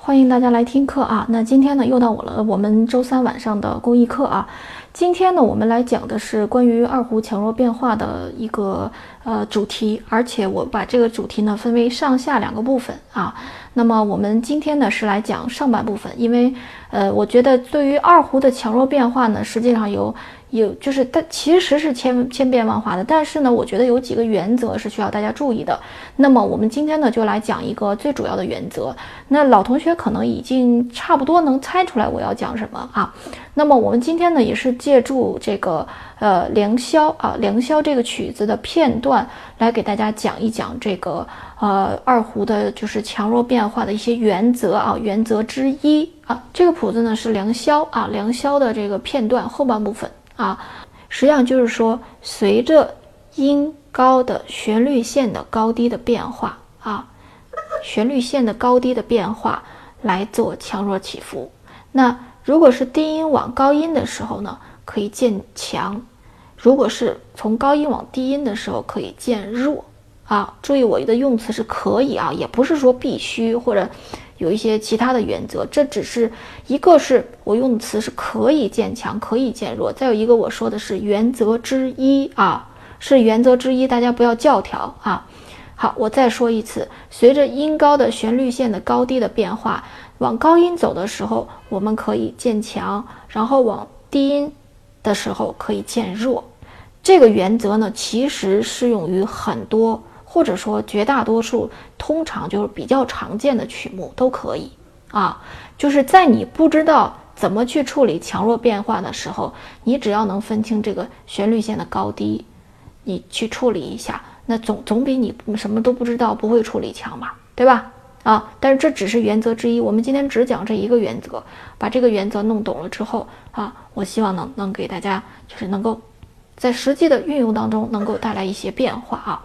欢迎大家来听课啊！那今天呢，又到我了，我们周三晚上的公益课啊。今天呢，我们来讲的是关于二胡强弱变化的一个呃主题，而且我把这个主题呢分为上下两个部分啊。那么我们今天呢是来讲上半部分，因为呃，我觉得对于二胡的强弱变化呢，实际上有。有就是它其实是千千变万化的，但是呢，我觉得有几个原则是需要大家注意的。那么我们今天呢就来讲一个最主要的原则。那老同学可能已经差不多能猜出来我要讲什么啊。那么我们今天呢也是借助这个呃良宵啊良宵这个曲子的片段来给大家讲一讲这个呃二胡的就是强弱变化的一些原则啊原则之一啊。这个谱子呢是良宵啊良宵的这个片段后半部分。啊，实际上就是说，随着音高的旋律线的高低的变化啊，旋律线的高低的变化来做强弱起伏。那如果是低音往高音的时候呢，可以渐强；如果是从高音往低音的时候，可以渐弱。啊，注意我的用词是可以啊，也不是说必须或者。有一些其他的原则，这只是一个是我用词是可以渐强，可以渐弱。再有一个我说的是原则之一啊，是原则之一，大家不要教条啊。好，我再说一次，随着音高的旋律线的高低的变化，往高音走的时候，我们可以渐强；然后往低音的时候可以渐弱。这个原则呢，其实适用于很多。或者说绝大多数通常就是比较常见的曲目都可以啊，就是在你不知道怎么去处理强弱变化的时候，你只要能分清这个旋律线的高低，你去处理一下，那总总比你什么都不知道不会处理强吧，对吧？啊，但是这只是原则之一，我们今天只讲这一个原则，把这个原则弄懂了之后啊，我希望能能给大家就是能够在实际的运用当中能够带来一些变化啊。